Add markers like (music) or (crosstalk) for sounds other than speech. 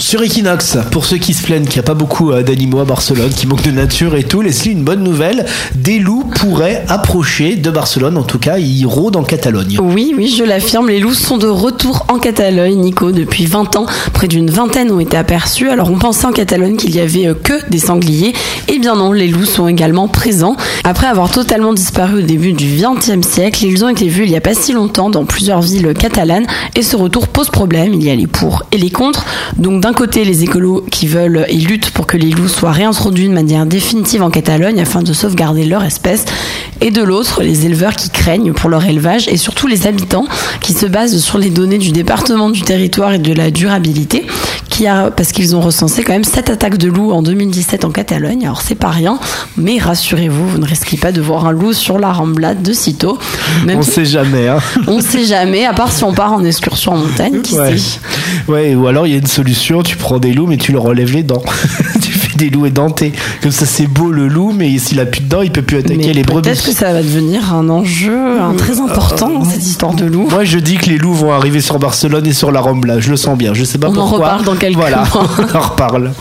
Sur Equinox, pour ceux qui se plaignent qu'il n'y a pas beaucoup euh, d'animaux à Barcelone, qui manquent de nature et tout, Leslie, une bonne nouvelle, des loups pourraient approcher de Barcelone, en tout cas, ils rôdent en Catalogne. Oui, oui, je l'affirme, les loups sont de retour en Catalogne, Nico. Depuis 20 ans, près d'une vingtaine ont été aperçus. Alors on pensait en Catalogne qu'il y avait euh, que des sangliers. Eh bien non, les loups sont également présents. Après avoir totalement disparu au début du XXe siècle, ils ont été vus il n'y a pas si longtemps dans plusieurs villes catalanes et ce retour pose problème. Il y a les pour et les contre. Donc côté, les écolos qui veulent et luttent pour que les loups soient réintroduits de manière définitive en Catalogne afin de sauvegarder leur espèce. Et de l'autre, les éleveurs qui craignent pour leur élevage et surtout les habitants qui se basent sur les données du département du territoire et de la durabilité qui a, parce qu'ils ont recensé quand même 7 attaques de loups en 2017 en Catalogne. Alors c'est pas rien, mais rassurez-vous, vous ne risquez pas de voir un loup sur la Ramblade de sitôt. Même On si- sait jamais, hein. (laughs) on sait jamais, à part si on part en excursion en montagne, qui Ouais. sait. ouais, ou alors il y a une solution, tu prends des loups, mais tu leur relèves les dents. (laughs) des loups édentés. Comme ça, c'est beau le loup, mais s'il a plus de dents, il peut plus attaquer Mais les brebis. peut-être que ça va devenir un enjeu un très important dans cette histoire de loup. Moi, je dis que les loups vont arriver sur Barcelone et sur la Rambla. Je le sens bien. Je sais pas On en pourquoi. reparle dans quelques voilà, mois. (laughs) on en reparle.